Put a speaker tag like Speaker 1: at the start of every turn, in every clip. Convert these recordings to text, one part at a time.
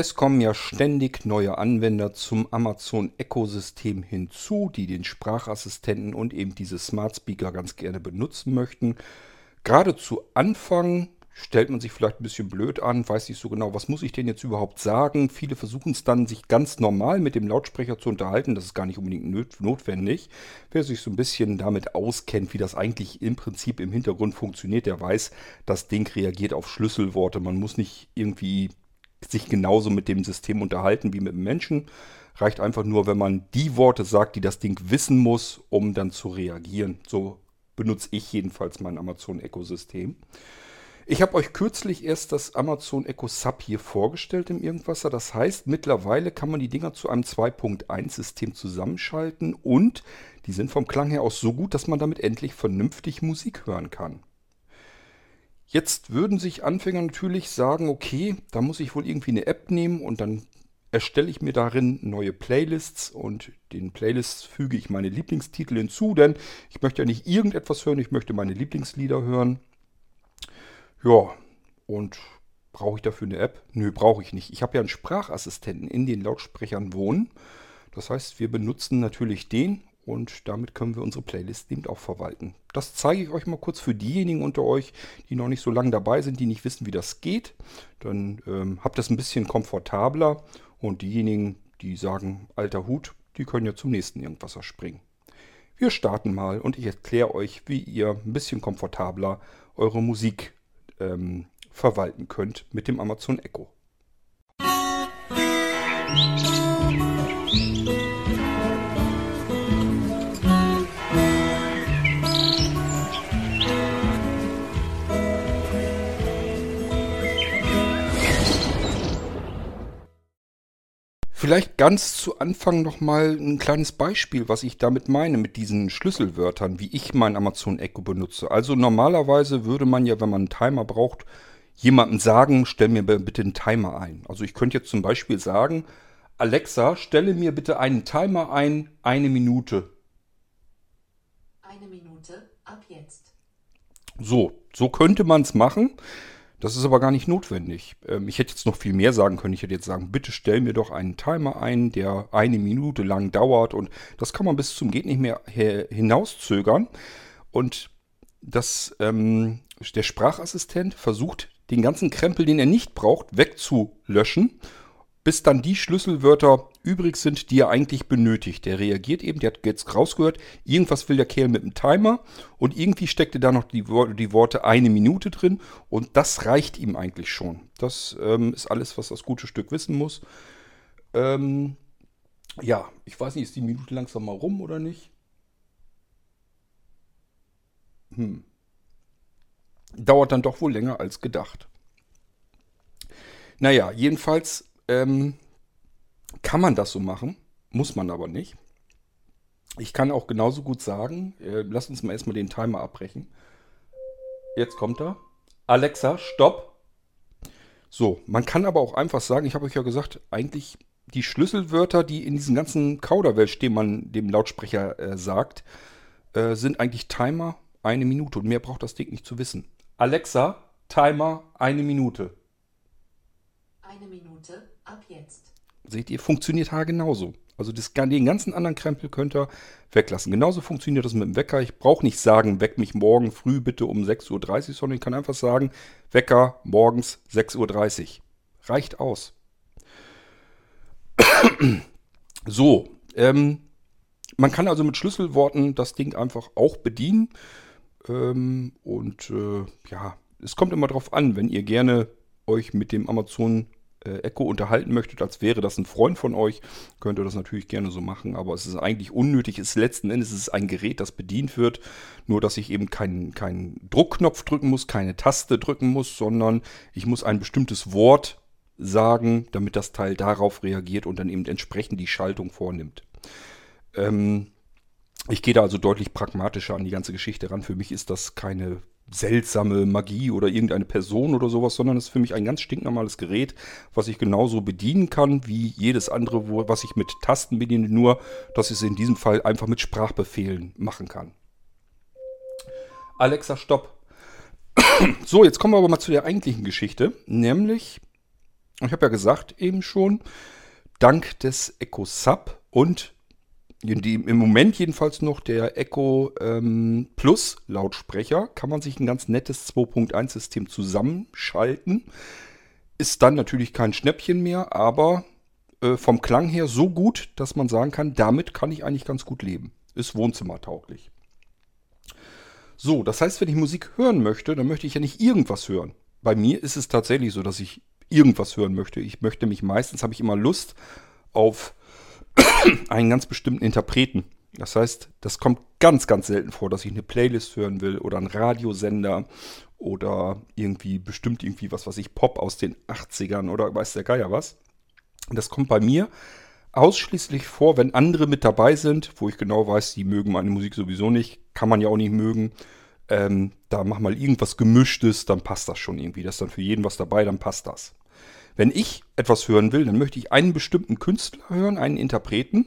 Speaker 1: Es kommen ja ständig neue Anwender zum Amazon Echo-System hinzu, die den Sprachassistenten und eben diese Smart Speaker ganz gerne benutzen möchten. Gerade zu Anfang stellt man sich vielleicht ein bisschen blöd an, weiß nicht so genau, was muss ich denn jetzt überhaupt sagen. Viele versuchen es dann, sich ganz normal mit dem Lautsprecher zu unterhalten. Das ist gar nicht unbedingt notwendig. Wer sich so ein bisschen damit auskennt, wie das eigentlich im Prinzip im Hintergrund funktioniert, der weiß, das Ding reagiert auf Schlüsselworte. Man muss nicht irgendwie sich genauso mit dem System unterhalten wie mit dem Menschen. Reicht einfach nur, wenn man die Worte sagt, die das Ding wissen muss, um dann zu reagieren. So benutze ich jedenfalls mein Amazon Echo-System. Ich habe euch kürzlich erst das Amazon Echo Sub hier vorgestellt im Irgendwasser. Das heißt, mittlerweile kann man die Dinger zu einem 2.1-System zusammenschalten und die sind vom Klang her auch so gut, dass man damit endlich vernünftig Musik hören kann. Jetzt würden sich Anfänger natürlich sagen, okay, da muss ich wohl irgendwie eine App nehmen und dann erstelle ich mir darin neue Playlists und den Playlists füge ich meine Lieblingstitel hinzu, denn ich möchte ja nicht irgendetwas hören, ich möchte meine Lieblingslieder hören. Ja, und brauche ich dafür eine App? Nö, brauche ich nicht. Ich habe ja einen Sprachassistenten in den Lautsprechern wohnen. Das heißt, wir benutzen natürlich den und damit können wir unsere Playlist eben auch verwalten. Das zeige ich euch mal kurz für diejenigen unter euch, die noch nicht so lange dabei sind, die nicht wissen, wie das geht. Dann ähm, habt das ein bisschen komfortabler und diejenigen, die sagen, alter Hut, die können ja zum nächsten Irgendwasser springen. Wir starten mal und ich erkläre euch, wie ihr ein bisschen komfortabler eure Musik ähm, verwalten könnt mit dem Amazon Echo. Vielleicht ganz zu Anfang nochmal ein kleines Beispiel, was ich damit meine, mit diesen Schlüsselwörtern, wie ich mein Amazon Echo benutze. Also normalerweise würde man ja, wenn man einen Timer braucht, jemandem sagen, stell mir bitte einen Timer ein. Also ich könnte jetzt zum Beispiel sagen, Alexa, stelle mir bitte einen Timer ein, eine Minute.
Speaker 2: Eine Minute ab jetzt.
Speaker 1: So, so könnte man es machen. Das ist aber gar nicht notwendig. Ähm, ich hätte jetzt noch viel mehr sagen können. Ich hätte jetzt sagen, bitte stell mir doch einen Timer ein, der eine Minute lang dauert. Und das kann man bis zum geht nicht mehr hinauszögern. Und das, ähm, der Sprachassistent versucht, den ganzen Krempel, den er nicht braucht, wegzulöschen bis dann die Schlüsselwörter übrig sind, die er eigentlich benötigt. Der reagiert eben, der hat jetzt rausgehört, irgendwas will der Kerl mit dem Timer und irgendwie steckte da noch die, die Worte eine Minute drin und das reicht ihm eigentlich schon. Das ähm, ist alles, was das gute Stück wissen muss. Ähm, ja, ich weiß nicht, ist die Minute langsam mal rum oder nicht? Hm. Dauert dann doch wohl länger als gedacht. Naja, jedenfalls ähm, kann man das so machen, muss man aber nicht. Ich kann auch genauso gut sagen, äh, lass uns mal erstmal den Timer abbrechen. Jetzt kommt er. Alexa, stopp. So, man kann aber auch einfach sagen, ich habe euch ja gesagt, eigentlich die Schlüsselwörter, die in diesem ganzen Kauderwelsch, den man dem Lautsprecher äh, sagt, äh, sind eigentlich Timer eine Minute. Und mehr braucht das Ding nicht zu wissen. Alexa, Timer eine Minute.
Speaker 2: Eine Minute ab jetzt.
Speaker 1: Seht ihr, funktioniert ha genauso. Also das, den ganzen anderen Krempel könnt ihr weglassen. Genauso funktioniert das mit dem Wecker. Ich brauche nicht sagen, weck mich morgen früh bitte um 6.30 Uhr, sondern ich kann einfach sagen, Wecker morgens 6.30 Uhr. Reicht aus. so, ähm, man kann also mit Schlüsselworten das Ding einfach auch bedienen. Ähm, und äh, ja, es kommt immer darauf an, wenn ihr gerne euch mit dem Amazon äh, Echo unterhalten möchtet, als wäre das ein Freund von euch, könnt ihr das natürlich gerne so machen. Aber es ist eigentlich unnötig. Es ist letzten Endes ist ein Gerät, das bedient wird. Nur, dass ich eben keinen kein Druckknopf drücken muss, keine Taste drücken muss, sondern ich muss ein bestimmtes Wort sagen, damit das Teil darauf reagiert und dann eben entsprechend die Schaltung vornimmt. Ähm, ich gehe da also deutlich pragmatischer an die ganze Geschichte ran. Für mich ist das keine seltsame Magie oder irgendeine Person oder sowas, sondern es ist für mich ein ganz stinknormales Gerät, was ich genauso bedienen kann wie jedes andere, wo, was ich mit Tasten bediene, nur dass ich es in diesem Fall einfach mit Sprachbefehlen machen kann. Alexa, stopp. So, jetzt kommen wir aber mal zu der eigentlichen Geschichte, nämlich Ich habe ja gesagt eben schon, dank des Echo Sub und die, im Moment jedenfalls noch der Echo ähm, Plus Lautsprecher kann man sich ein ganz nettes 2.1 System zusammenschalten. Ist dann natürlich kein Schnäppchen mehr, aber äh, vom Klang her so gut, dass man sagen kann, damit kann ich eigentlich ganz gut leben. Ist wohnzimmertauglich. So, das heißt, wenn ich Musik hören möchte, dann möchte ich ja nicht irgendwas hören. Bei mir ist es tatsächlich so, dass ich irgendwas hören möchte. Ich möchte mich meistens, habe ich immer Lust auf einen ganz bestimmten Interpreten. Das heißt, das kommt ganz, ganz selten vor, dass ich eine Playlist hören will oder einen Radiosender oder irgendwie bestimmt irgendwie was, was ich Pop aus den 80ern oder weiß der Geier was. Das kommt bei mir ausschließlich vor, wenn andere mit dabei sind, wo ich genau weiß, die mögen meine Musik sowieso nicht, kann man ja auch nicht mögen. Ähm, da mach mal irgendwas Gemischtes, dann passt das schon irgendwie. Da ist dann für jeden was dabei, dann passt das. Wenn ich etwas hören will, dann möchte ich einen bestimmten Künstler hören, einen Interpreten.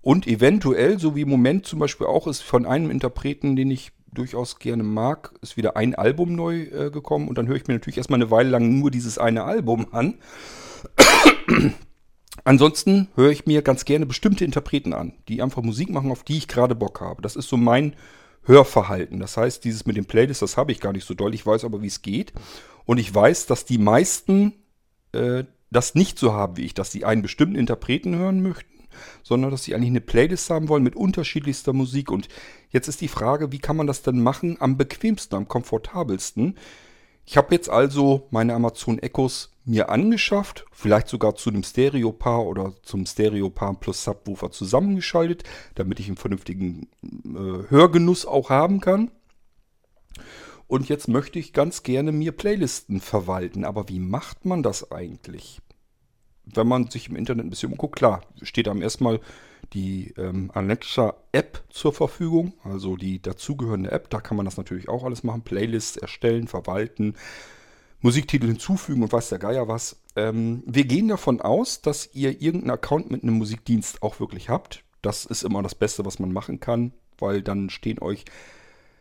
Speaker 1: Und eventuell, so wie im Moment zum Beispiel auch ist von einem Interpreten, den ich durchaus gerne mag, ist wieder ein Album neu äh, gekommen. Und dann höre ich mir natürlich erstmal eine Weile lang nur dieses eine Album an. Ansonsten höre ich mir ganz gerne bestimmte Interpreten an, die einfach Musik machen, auf die ich gerade Bock habe. Das ist so mein Hörverhalten. Das heißt, dieses mit den Playlists, das habe ich gar nicht so doll. Ich weiß aber, wie es geht. Und ich weiß, dass die meisten äh, das nicht so haben wie ich, dass sie einen bestimmten Interpreten hören möchten, sondern dass sie eigentlich eine Playlist haben wollen mit unterschiedlichster Musik. Und jetzt ist die Frage, wie kann man das denn machen am bequemsten, am komfortabelsten? Ich habe jetzt also meine Amazon Echos mir angeschafft, vielleicht sogar zu einem Stereo-Paar oder zum Stereo-Paar plus Subwoofer zusammengeschaltet, damit ich einen vernünftigen äh, Hörgenuss auch haben kann. Und jetzt möchte ich ganz gerne mir Playlisten verwalten. Aber wie macht man das eigentlich? Wenn man sich im Internet ein bisschen umguckt, klar, steht einem erstmal die ähm, Alexa-App zur Verfügung, also die dazugehörende App. Da kann man das natürlich auch alles machen. Playlists erstellen, verwalten, Musiktitel hinzufügen und weiß der Geier was. Ähm, wir gehen davon aus, dass ihr irgendeinen Account mit einem Musikdienst auch wirklich habt. Das ist immer das Beste, was man machen kann, weil dann stehen euch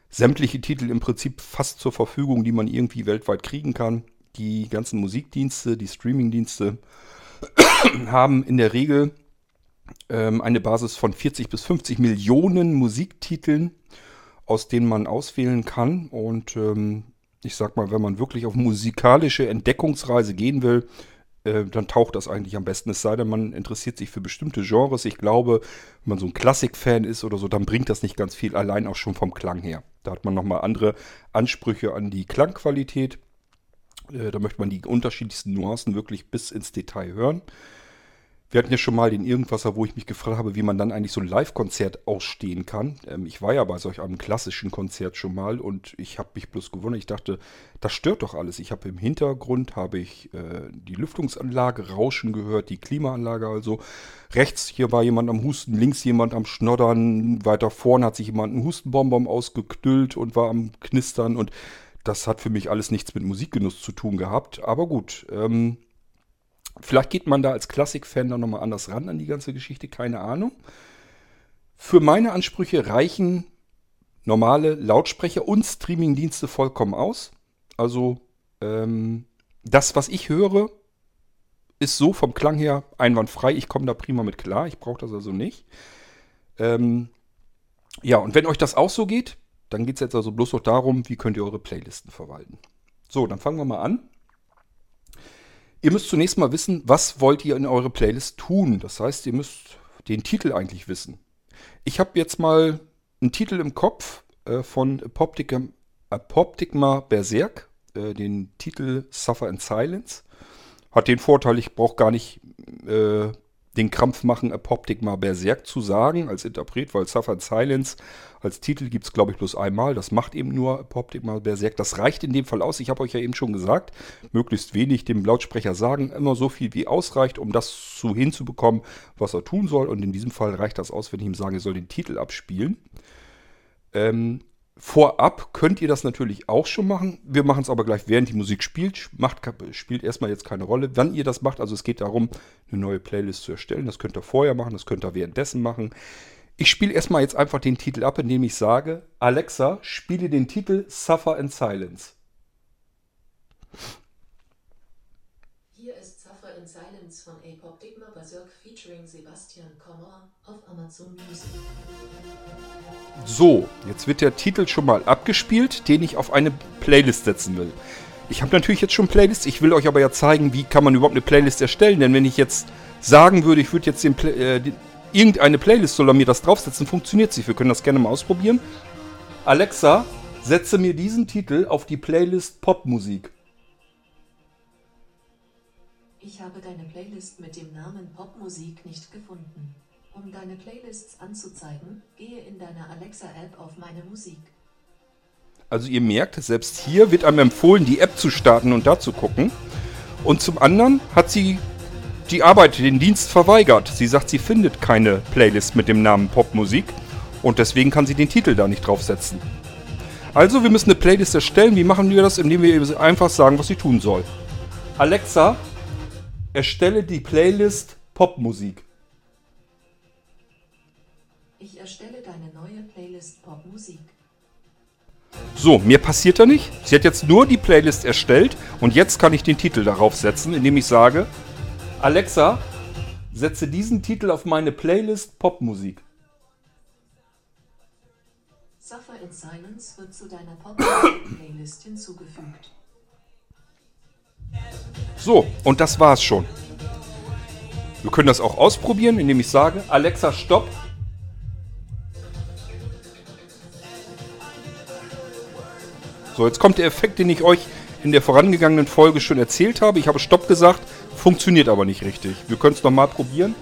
Speaker 1: sämtliche Titel im Prinzip fast zur Verfügung, die man irgendwie weltweit kriegen kann. Die ganzen Musikdienste, die Streamingdienste haben in der Regel ähm, eine Basis von 40 bis 50 Millionen Musiktiteln, aus denen man auswählen kann. Und ähm, ich sag mal, wenn man wirklich auf musikalische Entdeckungsreise gehen will, äh, dann taucht das eigentlich am besten. Es sei denn, man interessiert sich für bestimmte Genres. Ich glaube, wenn man so ein Klassik-Fan ist oder so, dann bringt das nicht ganz viel, allein auch schon vom Klang her. Da hat man nochmal andere Ansprüche an die Klangqualität. Äh, da möchte man die unterschiedlichsten Nuancen wirklich bis ins Detail hören. Wir hatten ja schon mal den Irgendwasser, wo ich mich gefragt habe, wie man dann eigentlich so ein Live-Konzert ausstehen kann. Ähm, ich war ja bei solch einem klassischen Konzert schon mal und ich habe mich bloß gewundert. Ich dachte, das stört doch alles. Ich habe im Hintergrund habe ich äh, die Lüftungsanlage rauschen gehört, die Klimaanlage also. Rechts hier war jemand am Husten, links jemand am Schnoddern, weiter vorne hat sich jemand einen Hustenbonbon ausgeknüllt und war am Knistern und das hat für mich alles nichts mit Musikgenuss zu tun gehabt. Aber gut, ähm, Vielleicht geht man da als Klassik-Fan dann nochmal anders ran an die ganze Geschichte, keine Ahnung. Für meine Ansprüche reichen normale Lautsprecher und Streamingdienste vollkommen aus. Also ähm, das, was ich höre, ist so vom Klang her einwandfrei. Ich komme da prima mit klar. Ich brauche das also nicht. Ähm, ja, und wenn euch das auch so geht, dann geht es jetzt also bloß noch darum, wie könnt ihr eure Playlisten verwalten. So, dann fangen wir mal an. Ihr müsst zunächst mal wissen, was wollt ihr in eure Playlist tun. Das heißt, ihr müsst den Titel eigentlich wissen. Ich habe jetzt mal einen Titel im Kopf äh, von Apoptigma, Apoptigma Berserk, äh, den Titel Suffer in Silence. Hat den Vorteil, ich brauche gar nicht äh, den Krampf machen, Apoptigma Berserk zu sagen als Interpret, weil Suffer in Silence als Titel gibt es, glaube ich, bloß einmal. Das macht eben nur Poptik Berserk. Das reicht in dem Fall aus. Ich habe euch ja eben schon gesagt, möglichst wenig dem Lautsprecher sagen. Immer so viel wie ausreicht, um das zu hinzubekommen, was er tun soll. Und in diesem Fall reicht das aus, wenn ich ihm sage, er soll den Titel abspielen. Ähm, vorab könnt ihr das natürlich auch schon machen. Wir machen es aber gleich, während die Musik spielt. Macht, spielt erstmal jetzt keine Rolle, wann ihr das macht. Also es geht darum, eine neue Playlist zu erstellen. Das könnt ihr vorher machen, das könnt ihr währenddessen machen. Ich spiele erstmal jetzt einfach den Titel ab, indem ich sage, Alexa, spiele den Titel Suffer in Silence.
Speaker 2: Hier ist Suffer Tunes von A-Pop Digma Berserk featuring Sebastian Kommer auf Amazon Music.
Speaker 1: So, jetzt wird der Titel schon mal abgespielt, den ich auf eine Playlist setzen will. Ich habe natürlich jetzt schon Playlists, ich will euch aber ja zeigen, wie kann man überhaupt eine Playlist erstellen. Denn wenn ich jetzt sagen würde, ich würde jetzt den, äh, den, irgendeine Playlist, soll er mir das draufsetzen, funktioniert sie. Wir können das gerne mal ausprobieren. Alexa, setze mir diesen Titel auf die Playlist Popmusik.
Speaker 2: Ich habe deine Playlist mit dem Namen Popmusik nicht gefunden. Um deine Playlists anzuzeigen, gehe in deiner Alexa-App auf meine Musik.
Speaker 1: Also ihr merkt, selbst hier wird einem empfohlen, die App zu starten und da zu gucken. Und zum anderen hat sie die Arbeit, den Dienst verweigert. Sie sagt, sie findet keine Playlist mit dem Namen Popmusik und deswegen kann sie den Titel da nicht draufsetzen. Also, wir müssen eine Playlist erstellen. Wie machen wir das? Indem wir ihr einfach sagen, was sie tun soll. Alexa, erstelle die Playlist Popmusik.
Speaker 2: Ich erstelle deine neue Playlist Popmusik.
Speaker 1: So, mir passiert da nicht. Sie hat jetzt nur die Playlist erstellt und jetzt kann ich den Titel darauf setzen, indem ich sage, Alexa, setze diesen Titel auf meine Playlist Popmusik.
Speaker 2: Suffer in Silence wird zu deiner Popmusik-Playlist hinzugefügt.
Speaker 1: So, und das war's schon. Wir können das auch ausprobieren, indem ich sage, Alexa, stopp. So, jetzt kommt der Effekt, den ich euch in der vorangegangenen Folge schon erzählt habe. Ich habe Stopp gesagt, funktioniert aber nicht richtig. Wir können es nochmal probieren.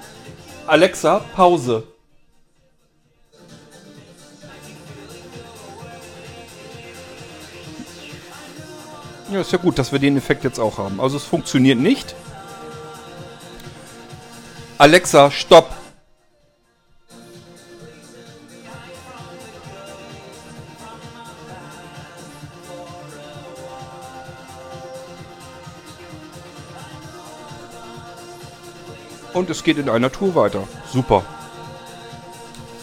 Speaker 1: Alexa, Pause. Ja, ist ja gut, dass wir den Effekt jetzt auch haben. Also es funktioniert nicht. Alexa, stopp. Und es geht in einer Tour weiter. Super.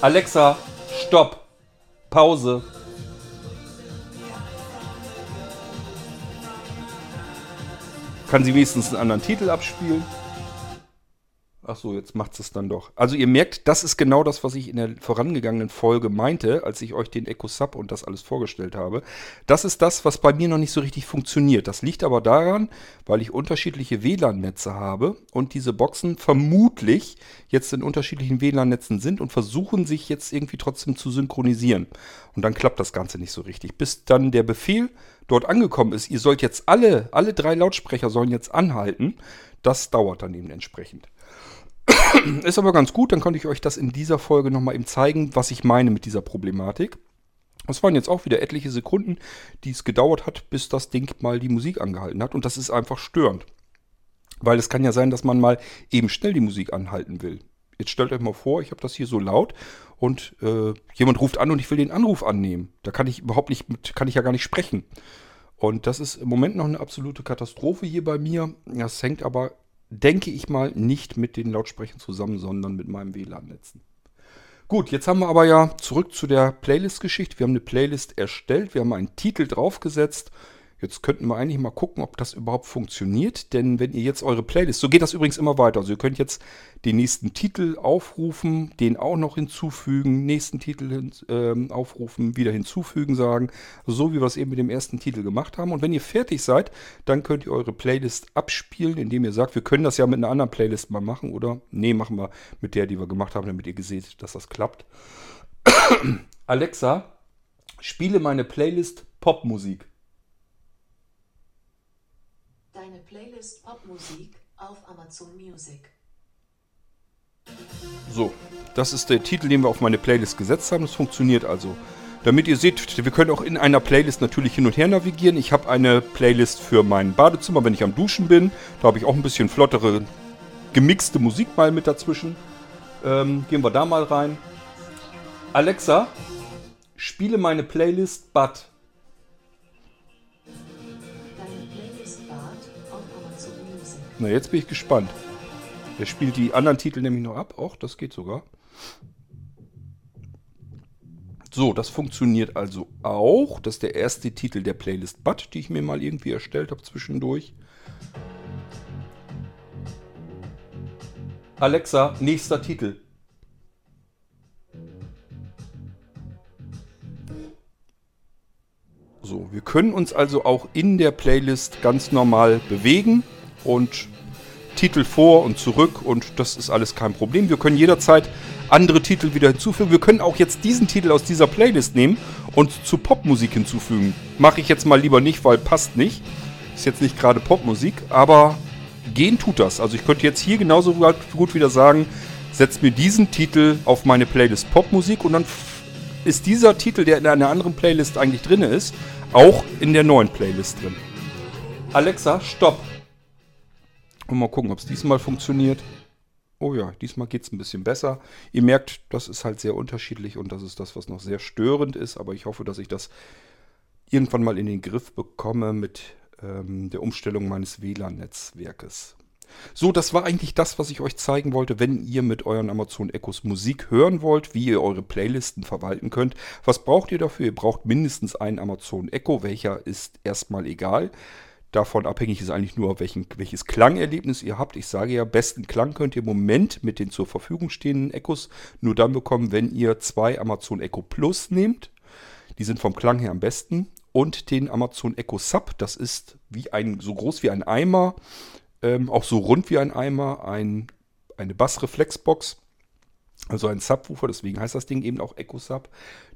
Speaker 1: Alexa, stopp. Pause. Kann sie wenigstens einen anderen Titel abspielen? Ach so, jetzt macht es dann doch. Also ihr merkt, das ist genau das, was ich in der vorangegangenen Folge meinte, als ich euch den Echo Sub und das alles vorgestellt habe. Das ist das, was bei mir noch nicht so richtig funktioniert. Das liegt aber daran, weil ich unterschiedliche WLAN-Netze habe und diese Boxen vermutlich jetzt in unterschiedlichen WLAN-Netzen sind und versuchen sich jetzt irgendwie trotzdem zu synchronisieren. Und dann klappt das Ganze nicht so richtig. Bis dann der Befehl dort angekommen ist, ihr sollt jetzt alle, alle drei Lautsprecher sollen jetzt anhalten, das dauert dann eben entsprechend. Ist aber ganz gut, dann konnte ich euch das in dieser Folge nochmal eben zeigen, was ich meine mit dieser Problematik. Es waren jetzt auch wieder etliche Sekunden, die es gedauert hat, bis das Ding mal die Musik angehalten hat. Und das ist einfach störend. Weil es kann ja sein, dass man mal eben schnell die Musik anhalten will. Jetzt stellt euch mal vor, ich habe das hier so laut und äh, jemand ruft an und ich will den Anruf annehmen. Da kann ich überhaupt nicht, mit, kann ich ja gar nicht sprechen. Und das ist im Moment noch eine absolute Katastrophe hier bei mir. Das hängt aber denke ich mal, nicht mit den Lautsprechern zusammen, sondern mit meinem WLAN-Netzen. Gut, jetzt haben wir aber ja zurück zu der Playlist-Geschichte. Wir haben eine Playlist erstellt, wir haben einen Titel draufgesetzt Jetzt könnten wir eigentlich mal gucken, ob das überhaupt funktioniert. Denn wenn ihr jetzt eure Playlist, so geht das übrigens immer weiter. Also ihr könnt jetzt den nächsten Titel aufrufen, den auch noch hinzufügen, nächsten Titel äh, aufrufen, wieder hinzufügen sagen. So wie wir es eben mit dem ersten Titel gemacht haben. Und wenn ihr fertig seid, dann könnt ihr eure Playlist abspielen, indem ihr sagt, wir können das ja mit einer anderen Playlist mal machen. Oder nee, machen wir mit der, die wir gemacht haben, damit ihr gesehen, dass das klappt. Alexa, spiele meine Playlist Popmusik.
Speaker 2: Deine Playlist Popmusik auf Amazon Music.
Speaker 1: So, das ist der Titel, den wir auf meine Playlist gesetzt haben. Das funktioniert also. Damit ihr seht, wir können auch in einer Playlist natürlich hin und her navigieren. Ich habe eine Playlist für mein Badezimmer, wenn ich am Duschen bin. Da habe ich auch ein bisschen flottere, gemixte Musik mal mit dazwischen. Ähm, gehen wir da mal rein. Alexa, spiele meine Playlist Bad. Na, jetzt bin ich gespannt. Der spielt die anderen Titel nämlich noch ab. Auch, das geht sogar. So, das funktioniert also auch. Das ist der erste Titel der Playlist Bud, die ich mir mal irgendwie erstellt habe zwischendurch. Alexa, nächster Titel. So, wir können uns also auch in der Playlist ganz normal bewegen und Titel vor und zurück und das ist alles kein Problem. Wir können jederzeit andere Titel wieder hinzufügen. Wir können auch jetzt diesen Titel aus dieser Playlist nehmen und zu Popmusik hinzufügen. Mache ich jetzt mal lieber nicht, weil passt nicht. Ist jetzt nicht gerade Popmusik, aber gehen tut das. Also ich könnte jetzt hier genauso gut wieder sagen, setzt mir diesen Titel auf meine Playlist Popmusik und dann ist dieser Titel, der in einer anderen Playlist eigentlich drin ist, auch in der neuen Playlist drin. Alexa, stopp. Und mal gucken, ob es diesmal funktioniert. Oh ja, diesmal geht es ein bisschen besser. Ihr merkt, das ist halt sehr unterschiedlich und das ist das, was noch sehr störend ist. Aber ich hoffe, dass ich das irgendwann mal in den Griff bekomme mit ähm, der Umstellung meines WLAN-Netzwerkes. So, das war eigentlich das, was ich euch zeigen wollte, wenn ihr mit euren Amazon Echos Musik hören wollt, wie ihr eure Playlisten verwalten könnt. Was braucht ihr dafür? Ihr braucht mindestens einen Amazon Echo, welcher ist erstmal egal. Davon abhängig ist eigentlich nur, welchen, welches Klangerlebnis ihr habt. Ich sage ja, besten Klang könnt ihr im Moment mit den zur Verfügung stehenden Echos nur dann bekommen, wenn ihr zwei Amazon Echo Plus nehmt. Die sind vom Klang her am besten. Und den Amazon Echo Sub, das ist wie ein, so groß wie ein Eimer, ähm, auch so rund wie ein Eimer, ein, eine Bassreflexbox, also ein Subwoofer, deswegen heißt das Ding eben auch Echo Sub,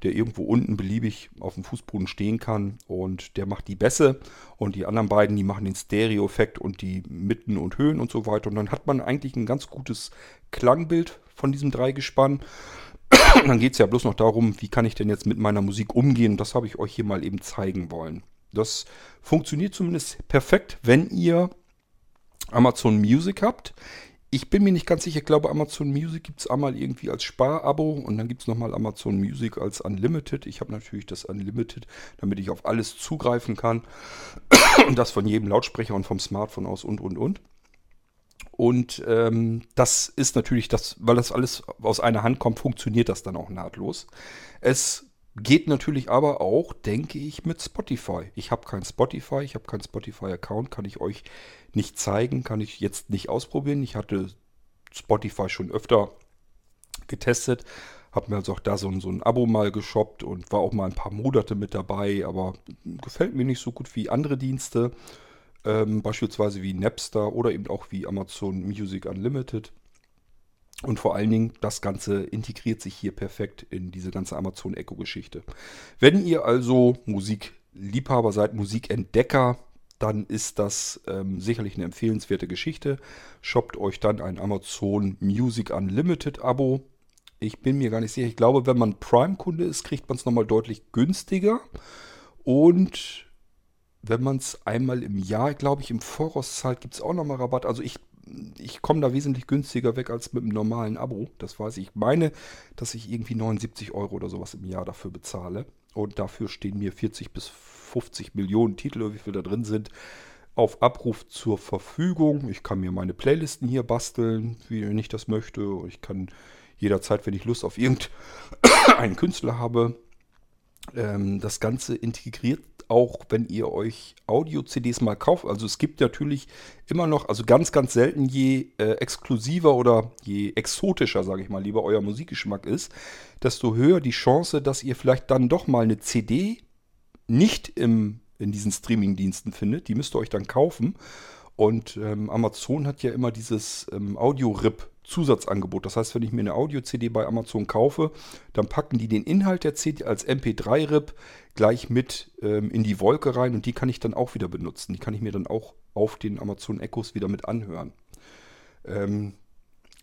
Speaker 1: der irgendwo unten beliebig auf dem Fußboden stehen kann und der macht die Bässe und die anderen beiden, die machen den Stereo-Effekt und die Mitten und Höhen und so weiter und dann hat man eigentlich ein ganz gutes Klangbild von diesem Dreigespann. dann geht es ja bloß noch darum, wie kann ich denn jetzt mit meiner Musik umgehen. Das habe ich euch hier mal eben zeigen wollen. Das funktioniert zumindest perfekt, wenn ihr Amazon Music habt. Ich bin mir nicht ganz sicher, ich glaube Amazon Music gibt es einmal irgendwie als Sparabo und dann gibt es nochmal Amazon Music als Unlimited. Ich habe natürlich das Unlimited, damit ich auf alles zugreifen kann. Und das von jedem Lautsprecher und vom Smartphone aus und und und. Und ähm, das ist natürlich das, weil das alles aus einer Hand kommt, funktioniert das dann auch nahtlos. Es geht natürlich aber auch, denke ich, mit Spotify. Ich habe kein Spotify, ich habe keinen Spotify-Account, kann ich euch nicht zeigen, kann ich jetzt nicht ausprobieren. Ich hatte Spotify schon öfter getestet, habe mir also auch da so ein, so ein Abo mal geshoppt und war auch mal ein paar Monate mit dabei, aber gefällt mir nicht so gut wie andere Dienste, ähm, beispielsweise wie Napster oder eben auch wie Amazon Music Unlimited. Und vor allen Dingen, das Ganze integriert sich hier perfekt in diese ganze Amazon Echo-Geschichte. Wenn ihr also Musikliebhaber seid, Musikentdecker, dann ist das ähm, sicherlich eine empfehlenswerte Geschichte. Shoppt euch dann ein Amazon Music Unlimited Abo. Ich bin mir gar nicht sicher. Ich glaube, wenn man Prime-Kunde ist, kriegt man es nochmal deutlich günstiger. Und wenn man es einmal im Jahr, glaube ich, im Voraus zahlt, gibt es auch nochmal Rabatt. Also ich, ich komme da wesentlich günstiger weg als mit einem normalen Abo. Das weiß ich. Ich meine, dass ich irgendwie 79 Euro oder sowas im Jahr dafür bezahle. Und dafür stehen mir 40 bis 50 Millionen Titel wie viel da drin sind, auf Abruf zur Verfügung. Ich kann mir meine Playlisten hier basteln, wie ich das möchte. Ich kann jederzeit, wenn ich Lust auf irgendeinen Künstler habe, ähm, das Ganze integriert auch, wenn ihr euch Audio-CDs mal kauft. Also es gibt natürlich immer noch, also ganz, ganz selten, je äh, exklusiver oder je exotischer, sage ich mal, lieber euer Musikgeschmack ist, desto höher die Chance, dass ihr vielleicht dann doch mal eine CD nicht im, in diesen Streaming-Diensten findet. Die müsst ihr euch dann kaufen. Und ähm, Amazon hat ja immer dieses ähm, Audio-RIP Zusatzangebot. Das heißt, wenn ich mir eine Audio-CD bei Amazon kaufe, dann packen die den Inhalt der CD als MP3-RIP gleich mit ähm, in die Wolke rein und die kann ich dann auch wieder benutzen. Die kann ich mir dann auch auf den Amazon Echos wieder mit anhören. Ähm,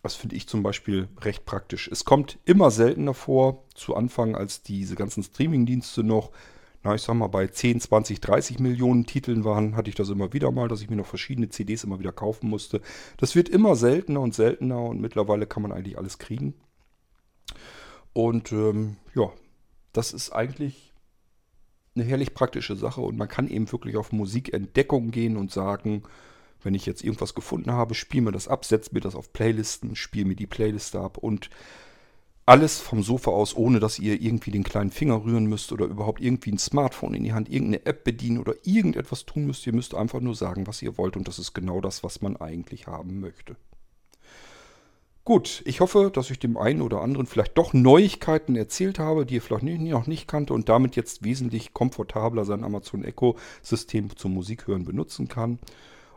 Speaker 1: das finde ich zum Beispiel recht praktisch. Es kommt immer seltener vor, zu Anfang, als diese ganzen Streaming-Dienste noch na, ich sag mal, bei 10, 20, 30 Millionen Titeln waren, hatte ich das immer wieder mal, dass ich mir noch verschiedene CDs immer wieder kaufen musste. Das wird immer seltener und seltener und mittlerweile kann man eigentlich alles kriegen. Und ähm, ja, das ist eigentlich eine herrlich praktische Sache und man kann eben wirklich auf Musikentdeckung gehen und sagen, wenn ich jetzt irgendwas gefunden habe, spiele mir das ab, setze mir das auf Playlisten, spiele mir die Playliste ab und alles vom Sofa aus, ohne dass ihr irgendwie den kleinen Finger rühren müsst oder überhaupt irgendwie ein Smartphone in die Hand, irgendeine App bedienen oder irgendetwas tun müsst. Ihr müsst einfach nur sagen, was ihr wollt und das ist genau das, was man eigentlich haben möchte. Gut, ich hoffe, dass ich dem einen oder anderen vielleicht doch Neuigkeiten erzählt habe, die ihr vielleicht noch nicht kannte und damit jetzt wesentlich komfortabler sein Amazon Echo System zum Musikhören benutzen kann.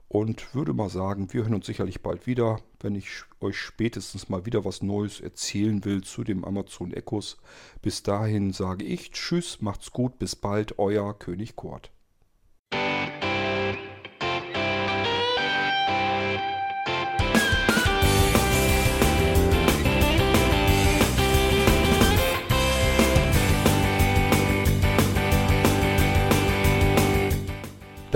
Speaker 1: Und würde mal sagen, wir hören uns sicherlich bald wieder, wenn ich euch spätestens mal wieder was Neues erzählen will zu dem Amazon Echos. Bis dahin sage ich Tschüss, macht's gut, bis bald, euer König Kurt.